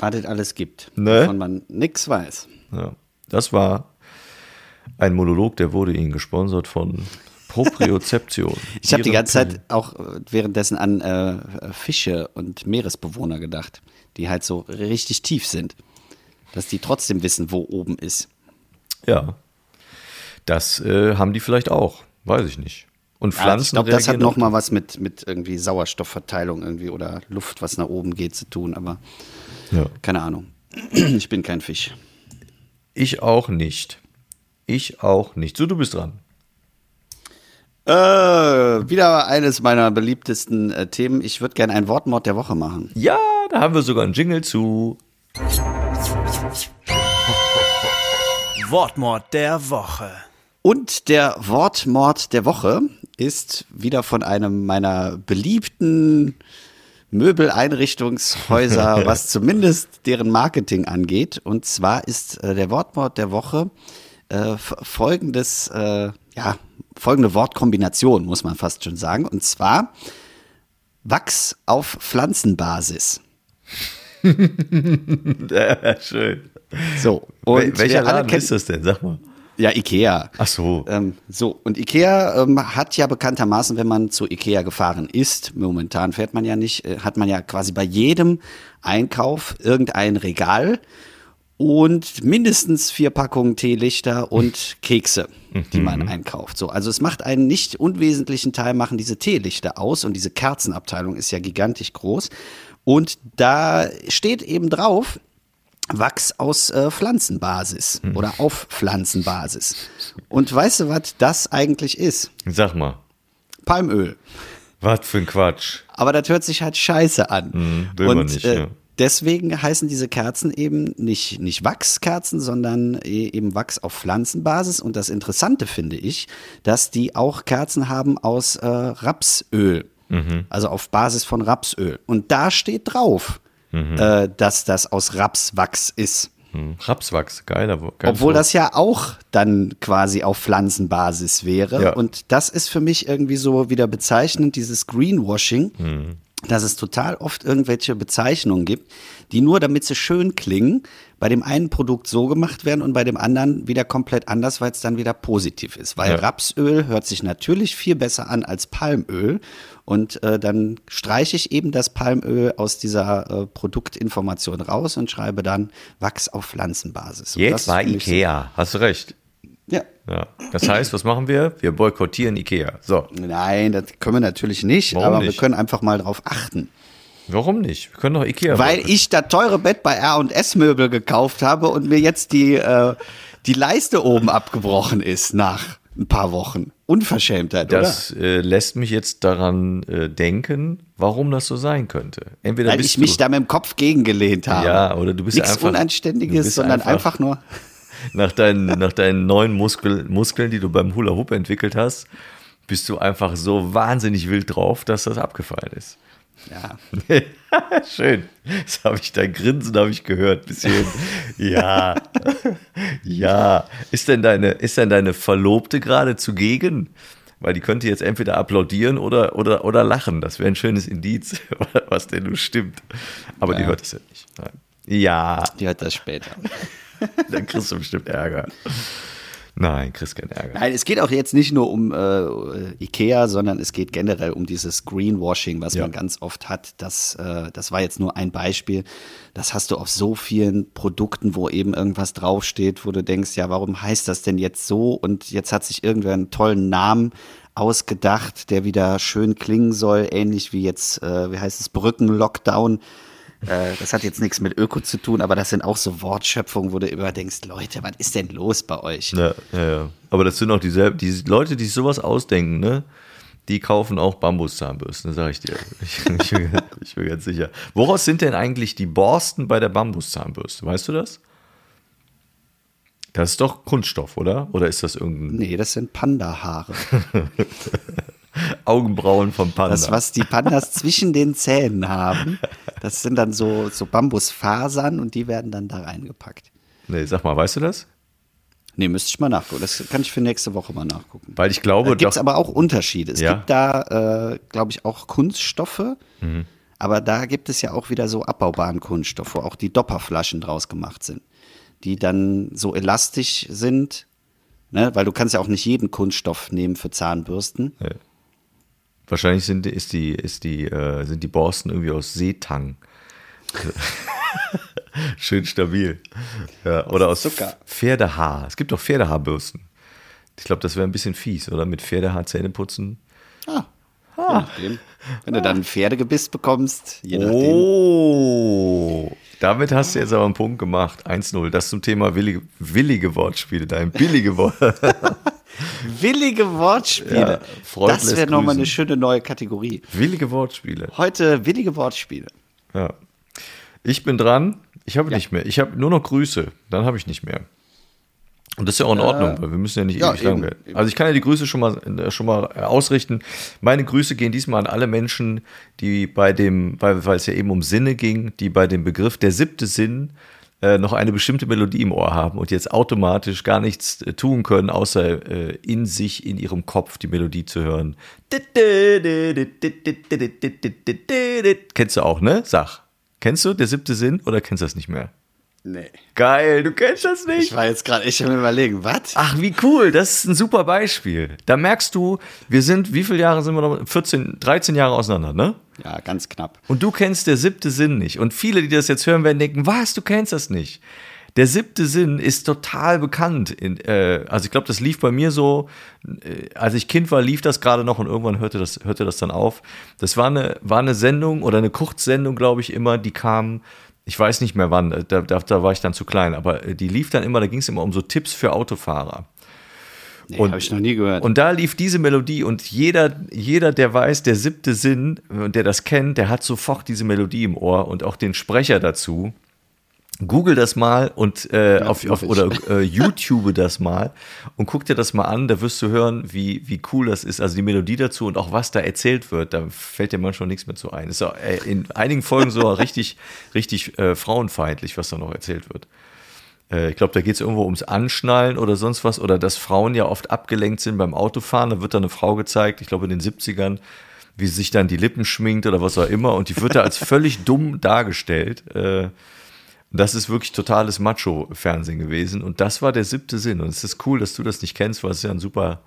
Was es alles gibt, Ne? wovon man nichts weiß. Ja, das war ein Monolog, der wurde Ihnen gesponsert von Propriozeption. Ich habe die ganze. Zeit auch äh, währenddessen an äh, Fische und Meeresbewohner gedacht, die halt so richtig tief sind. Dass die trotzdem wissen, wo oben ist. Ja. Das äh, haben die vielleicht auch. Weiß ich nicht. Und Ja, Pflanzen ich glaube, das hat reagieren noch auch mal was mit, mit irgendwie Sauerstoffverteilung irgendwie oder Luft, was nach oben geht, zu tun. Aber Ja. keine Ahnung. Ich bin kein Fisch. Ich auch nicht. Ich auch nicht. So, du bist dran. Äh, wieder eines meiner beliebtesten äh, Themen. Ich würde gerne einen Wortmord der Woche machen. Ja, da haben wir sogar einen Jingle zu. Wortmord der Woche. Und der Wortmord der Woche ist wieder von einem meiner beliebten Möbeleinrichtungshäuser, was zumindest deren Marketing angeht. Und zwar ist äh, der Wortmord der Woche äh, folgendes, äh, ja, folgende Wortkombination, muss man fast schon sagen. Und zwar Wachs auf Pflanzenbasis. Ja, schön. So. Und welcher Laden kennen- ist das denn? Sag mal. Ja, Ikea. Ach so. Ähm, so, und Ikea ähm, hat ja bekanntermaßen, wenn man zu Ikea gefahren ist, momentan fährt man ja nicht, äh, hat man ja quasi bei jedem Einkauf irgendein Regal und mindestens vier Packungen Teelichter und Kekse, die man einkauft. So, also es macht einen nicht unwesentlichen Teil, machen diese Teelichter aus und diese Kerzenabteilung ist ja gigantisch groß. Und da steht eben drauf, Wachs aus äh, Pflanzenbasis oder auf Pflanzenbasis. Und weißt du, was das eigentlich ist? Sag mal. Palmöl. Was für ein Quatsch. Aber das hört sich halt scheiße an. Mhm, will man Und nicht, äh, ja. deswegen heißen diese Kerzen eben nicht, nicht Wachskerzen, sondern e- eben Wachs auf Pflanzenbasis. Und das Interessante finde ich, dass die auch Kerzen haben aus äh, Rapsöl. Mhm. Also auf Basis von Rapsöl. Und da steht drauf, Mhm. äh, dass das aus Rapswachs ist. Hm. Rapswachs, geiler. Geiles Obwohl Wort. das ja auch dann quasi auf Pflanzenbasis wäre. Ja. Und das ist für mich irgendwie so wieder bezeichnend, dieses Greenwashing, Hm. dass es total oft irgendwelche Bezeichnungen gibt, die nur damit sie schön klingen, bei dem einen Produkt so gemacht werden und bei dem anderen wieder komplett anders, weil es dann wieder positiv ist. Weil Ja. Rapsöl hört sich natürlich viel besser an als Palmöl. Und äh, dann streiche ich eben das Palmöl aus dieser äh, Produktinformation raus und schreibe dann Wachs auf Pflanzenbasis. Und Jetzt das war Ikea. Hast du recht. Ja. Ja. Das heißt, was machen wir? Wir boykottieren Ikea. So. Nein, das können wir natürlich nicht, Warum aber nicht? wir können einfach mal drauf achten. Warum nicht? Wir können doch Ikea Weil ich das teure Bett bei R&S Möbel gekauft habe und mir jetzt die, äh, die Leiste oben abgebrochen ist nach ein paar Wochen. Unverschämtheit, Das äh, lässt mich jetzt daran äh, denken, warum das so sein könnte. Entweder oder? Weil ich mich da mit dem Kopf gegengelehnt habe. Ja, oder du bist Nichts einfach- Unanständiges, sondern einfach- einfach, nur. nach deinen, nach deinen neuen Muskel, Muskeln, die du beim Hula Hoop entwickelt hast, bist du einfach so wahnsinnig wild drauf, dass das abgefallen ist. Ja. Schön. Das habe ich, dein Grinsen habe ich gehört. Bisschen. Ja. Ja. Ist denn deine, ist denn deine Verlobte gerade zugegen? Weil die könnte jetzt entweder applaudieren oder, oder, oder lachen. Das wäre ein schönes Indiz, was denn nun stimmt. Aber die Ja. hört es ja nicht. Nein. Ja, Die hört das später. dann kriegst du bestimmt Ärger. Nein, kriegst keinen Ärger. Nein, es geht auch jetzt nicht nur um äh, Ikea, sondern es geht generell um dieses Greenwashing, was Ja. man ganz oft hat. Das, äh, das war jetzt nur ein Beispiel. Das hast du auf so vielen Produkten, wo eben irgendwas draufsteht, wo du denkst, ja, warum heißt das denn jetzt so? Und jetzt hat sich irgendwer einen tollen Namen ausgedacht, der wieder schön klingen soll, ähnlich wie jetzt, äh, wie heißt es, Brücken-Lockdown. Äh, das hat jetzt nichts mit Öko zu tun, aber das sind auch so Wortschöpfungen, wo du immer denkst, Leute, was ist denn los bei euch? Ja, ja, ja. Aber das sind auch dieselben, die Leute, die sich sowas ausdenken, ne? Die kaufen auch Bambuszahnbürsten, sag ich dir. Ich, ich, bin, ich bin ganz sicher. Woraus sind denn eigentlich die Borsten bei der Bambuszahnbürste? Weißt du das? Das ist doch Kunststoff, oder? Oder ist das irgendein Nee, das sind Panda-Haare. Augenbrauen vom Panda? Das, was die Pandas zwischen den Zähnen haben, das sind dann so, so Bambusfasern und die werden dann da reingepackt. nee, sag mal, weißt du das? Nee, müsste ich mal nachgucken. Das kann ich für nächste Woche mal nachgucken. Weil ich glaube, Da gibt es aber auch Unterschiede. Es Ja. gibt da, äh, glaube ich, auch Kunststoffe, Mhm. aber da gibt es ja auch wieder so abbaubaren Kunststoff, wo auch die Dopperflaschen draus gemacht sind, die dann so elastisch sind, Ne? Weil du kannst ja auch nicht jeden Kunststoff nehmen für Zahnbürsten. Wahrscheinlich sind, ist die, ist die, äh, sind die Borsten irgendwie aus Seetang. Schön stabil. Ja, oder aus Zucker. Pferdehaar. Es gibt auch Pferdehaarbürsten. Ich glaube, das wäre ein bisschen fies, oder? Mit Pferdehaar Zähne putzen. Ah. Nachdem. Wenn du dann ein Pferdegebiss bekommst, je nachdem. Oh, damit hast du jetzt aber einen Punkt gemacht. 1-0. Das zum Thema willige, willige Wortspiele. Dein billige Wort. Willige Wortspiele. Ja, das wäre nochmal eine schöne neue Kategorie. willige Wortspiele. Heute willige Wortspiele. Ja. Ich bin dran. Ich habe nicht mehr. Ich habe nur noch Grüße. Dann habe ich nicht mehr. Und das ist ja auch in Ordnung, weil wir müssen ja nicht ja, ewig lang werden. Also ich kann ja die Grüße schon mal, äh, schon mal äh, ausrichten. Meine Grüße gehen diesmal an alle Menschen, die bei dem, weil, weil es ja eben um Sinne ging, die bei dem Begriff der siebte Sinn äh, noch eine bestimmte Melodie im Ohr haben und jetzt automatisch gar nichts äh, tun können, außer äh, in sich, in ihrem Kopf die Melodie zu hören. Kennst du auch, ne? Sag. Kennst du der siebte Sinn oder kennst du das nicht mehr? Nee. Geil, du kennst das nicht? Ich war jetzt gerade echt am überlegen, was? Ach, wie cool, das ist ein super Beispiel. Da merkst du, wir sind, wie viele Jahre sind wir noch? 14, 13 Jahre auseinander, ne? Ja, ganz knapp. Und du kennst der siebte Sinn nicht. Und viele, die das jetzt hören, werden denken, was, du kennst das nicht. Der siebte Sinn ist total bekannt. In, äh, also ich glaube, das lief bei mir so, äh, als ich Kind war, lief das gerade noch und irgendwann hörte das, hörte das dann auf. Das war eine, war eine Sendung oder eine Kurzsendung, glaube ich, immer, die kam, ich weiß nicht mehr wann, da, da, da war ich dann zu klein, aber äh, die lief dann immer, da ging es immer um so Tipps für Autofahrer. Nee, Und- habe ich noch nie gehört. Und da lief diese Melodie und jeder, jeder, der weiß, der siebte Sinn, und der das kennt, der hat sofort diese Melodie im Ohr und auch den Sprecher dazu. Google das mal und äh, auf, auf, ich. oder äh, YouTube das mal und guck dir das mal an, da wirst du hören, wie, wie cool das ist. Also die Melodie dazu und auch was da erzählt wird, da fällt dir manchmal nichts mehr zu ein. Ist auch, äh, in einigen Folgen so richtig, richtig äh, frauenfeindlich, was da noch erzählt wird. Äh, Ich glaube, da geht es irgendwo ums Anschnallen oder sonst was. Oder dass Frauen ja oft abgelenkt sind beim Autofahren. Da wird da eine Frau gezeigt, ich glaube in den 70ern, wie sie sich dann die Lippen schminkt oder was auch immer. Und die wird da als völlig dumm dargestellt. Äh, Das ist wirklich totales Macho-Fernsehen gewesen. Und das war der siebte Sinn. Und es ist cool, dass du das nicht kennst, weil es ist ja ein super,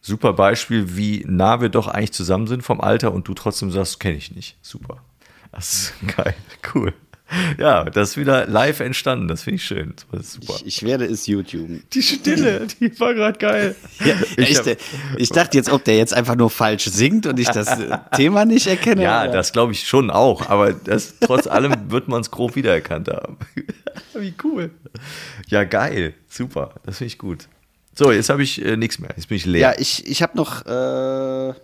super Beispiel, wie nah wir doch eigentlich zusammen sind vom Alter und du trotzdem sagst, kenne ich nicht. Super. Das ist geil. Cool. Ja, das ist wieder live entstanden. Das finde ich schön. Das ist super. ich, ich werde es YouTube. Die Stille, die war gerade geil. Ja, Ich ich, hab- ich dachte jetzt, ob der jetzt einfach nur falsch singt und ich das äh, Thema nicht erkenne. Ja, oder? das glaube ich schon auch, aber das, trotz allem wird man es grob wiedererkannt haben. Wie cool. Ja, geil. Super. Das finde ich gut. So, jetzt habe ich äh, nichts mehr. Jetzt bin ich leer. Ja, ich, ich habe noch. Äh,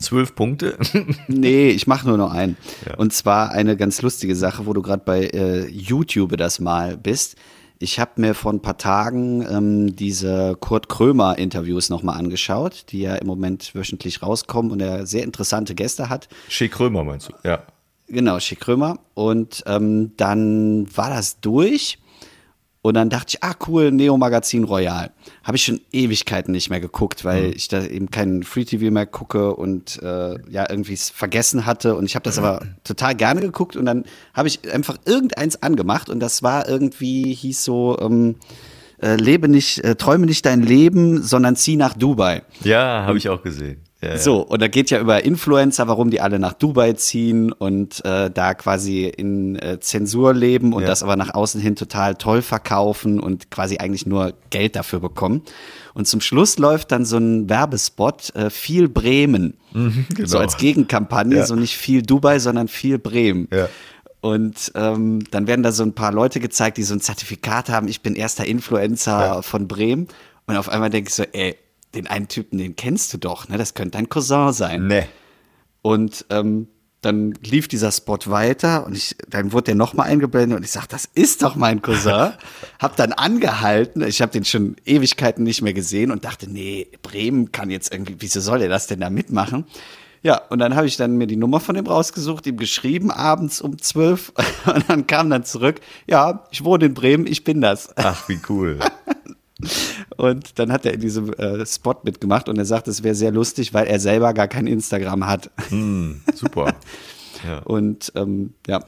Zwölf Punkte. Nee, ich mache nur noch einen. Ja. Und zwar eine ganz lustige Sache, wo du gerade bei äh, YouTube das mal bist. Ich habe mir vor ein paar Tagen ähm, diese Kurt Krömer Interviews nochmal angeschaut, die ja im Moment wöchentlich rauskommen und er sehr interessante Gäste hat. Shea Krömer meinst du? Ja. Genau, Schick Krömer. Und ähm, dann war das durch. Und dann dachte ich, ah cool, Neo Magazin Royal. Habe ich schon Ewigkeiten nicht mehr geguckt, weil ich da eben keinen Free TV mehr gucke und äh, ja irgendwie es vergessen hatte. Und ich habe das aber total gerne geguckt. Und dann habe ich einfach irgendeins angemacht und das war irgendwie hieß so ähm, äh, lebe nicht, äh, träume nicht dein Leben, sondern zieh nach Dubai. Ja, habe ich auch gesehen. Ja. So, und da geht ja über Influencer, warum die alle nach Dubai ziehen und äh, da quasi in äh, Zensur leben und Ja. das aber nach außen hin total toll verkaufen und quasi eigentlich nur Geld dafür bekommen. Und zum Schluss läuft dann so ein Werbespot, äh, viel Bremen. genau. So als Gegenkampagne, Ja. so nicht viel Dubai, sondern viel Bremen. Ja. Und ähm, dann werden da so ein paar Leute gezeigt, die so ein Zertifikat haben, ich bin erster Influencer von Bremen. Und auf einmal denke ich so, ey, den einen Typen, den kennst du doch, ne? Das könnte dein Cousin sein. Nee. Und ähm, dann lief dieser Spot weiter und ich, dann wurde der nochmal eingeblendet und ich sag, das ist doch mein Cousin. hab dann angehalten, ich habe den schon Ewigkeiten nicht mehr gesehen und dachte, nee, Bremen kann jetzt irgendwie, wieso soll er das denn da mitmachen? Ja, und dann habe ich dann mir die Nummer von ihm rausgesucht, ihm geschrieben, abends um zwölf und dann kam dann zurück, ja, ich wohne in Bremen, ich bin das. Ach, wie cool. Und dann hat er in diesem äh, Spot mitgemacht und er sagt, es wäre sehr lustig, weil er selber gar kein Instagram hat. Hm, super. Ja. Und ähm, ja,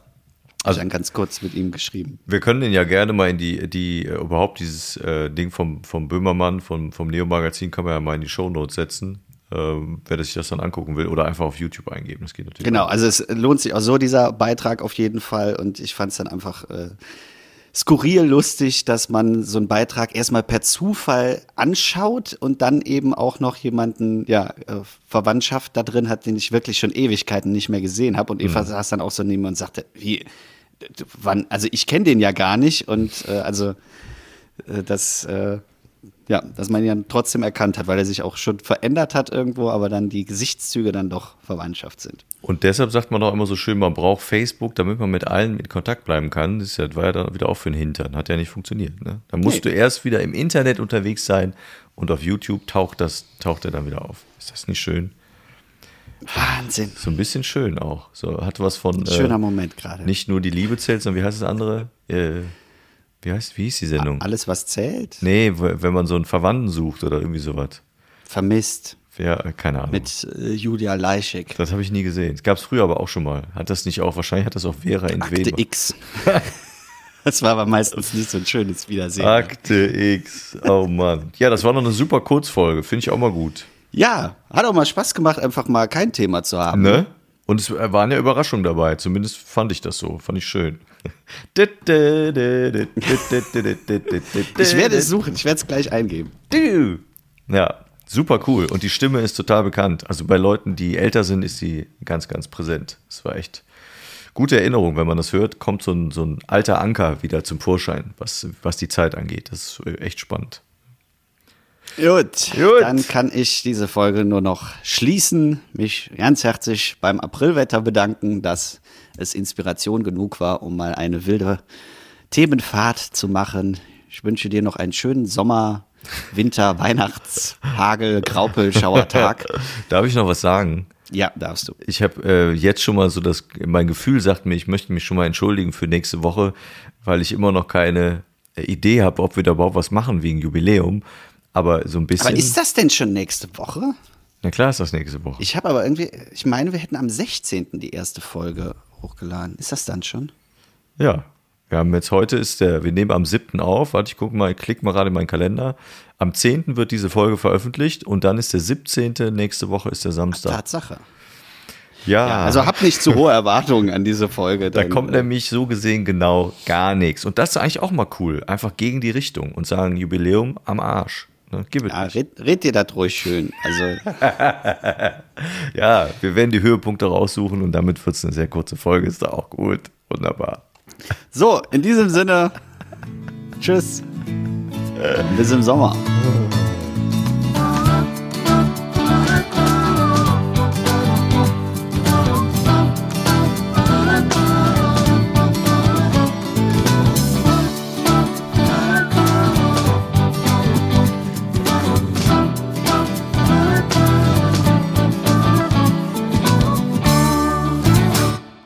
Also dann ganz kurz mit ihm geschrieben. Wir können den ja gerne mal in die, die äh, überhaupt dieses äh, Ding vom, vom Böhmermann, vom, vom Neo-Magazin, kann man ja mal in die Shownotes setzen, ähm, wer sich das dann angucken will oder einfach auf YouTube eingeben. Das geht natürlich. Genau, auch. also es lohnt sich auch so, dieser Beitrag auf jeden Fall. Und ich fand es dann einfach äh, skurril lustig, dass man so einen Beitrag erstmal per Zufall anschaut und dann eben auch noch jemanden, ja, äh, Verwandtschaft da drin hat, den ich wirklich schon Ewigkeiten nicht mehr gesehen habe. Und Eva saß dann auch so neben mir und sagte, wie, wann, also ich kenne den ja gar nicht und äh, also äh, das, äh, ja, dass man ihn ja trotzdem erkannt hat, weil er sich auch schon verändert hat irgendwo, aber dann die Gesichtszüge dann doch Verwandtschaft sind. Und deshalb sagt man doch immer so schön, man braucht Facebook, damit man mit allen in Kontakt bleiben kann. Das war ja dann wieder auch für den Hintern. Hat ja nicht funktioniert. Ne? Dann musst Nee. du erst wieder im Internet unterwegs sein und auf YouTube taucht, das, taucht er dann wieder auf. Ist das nicht schön? Wahnsinn. So ein bisschen schön auch. So hat was von Schöner äh, Moment gerade. nicht nur die Liebe zählt, sondern wie heißt das andere? Äh, wie heißt, wie hieß die Sendung? Alles, was zählt, Nee, wenn man so einen Verwandten sucht oder irgendwie sowas. vermisst Ja, äh, keine Ahnung. mit äh, Julia Leischig. das habe ich nie gesehen. Es gab es früher aber auch schon mal. Hat das nicht auch, wahrscheinlich hat das auch Vera in Akte Weber. X. das war aber meistens nicht so ein schönes Wiedersehen. Akte X. Oh Mann. Ja, das war noch eine super Kurzfolge. Finde ich auch mal gut. Ja, hat auch mal Spaß gemacht, einfach mal kein Thema zu haben. Ne? Und es waren ja Überraschungen dabei. Zumindest fand ich das so. Fand ich schön. Ich werde es suchen, ich werde es gleich eingeben. Du. Ja, super cool. Und die Stimme ist total bekannt. Also bei Leuten, die älter sind, ist sie ganz, ganz präsent. Es war echt gute Erinnerung. Wenn man das hört, kommt so ein, so ein alter Anker wieder zum Vorschein, was, was die Zeit angeht. Das ist echt spannend. Gut, Gut. dann kann ich diese Folge nur noch schließen, mich ganz herzlich beim Aprilwetter bedanken, dass es Inspiration genug war, um mal eine wilde Themenfahrt zu machen. Ich wünsche dir noch einen schönen Sommer, Winter, Weihnachts, Hagel, Graupel, Schauertag. Darf ich noch was sagen? Ja, darfst du. Ich habe äh, jetzt schon mal so das, mein Gefühl sagt mir, ich möchte mich schon mal entschuldigen für nächste Woche, weil ich immer noch keine äh, Idee habe, ob wir da überhaupt was machen wegen Jubiläum. Aber so ein bisschen. Aber ist das denn schon nächste Woche? Na klar ist das nächste Woche. Ich habe aber irgendwie, ich meine, wir hätten am 16. die erste Folge hochgeladen. Ist das dann schon? Ja. Wir haben jetzt heute ist der, wir nehmen am 7. auf. Warte, ich gucke mal, klick mal gerade in meinen Kalender. Am 10. wird diese Folge veröffentlicht und dann ist der 17. nächste Woche ist der Samstag. Tatsache. Ja, Ja, also hab nicht zu hohe Erwartungen an diese Folge. da denn, kommt äh, nämlich so gesehen genau gar nichts. Und das ist eigentlich auch mal cool. Einfach gegen die Richtung und sagen Jubiläum am Arsch. Ne? Gib Ja, red, red dir das ruhig schön. Also, Ja, wir werden die Höhepunkte raussuchen und damit wird es eine sehr kurze Folge. Ist da auch gut. Wunderbar. so, in diesem Sinne, tschüss. Bis im Sommer.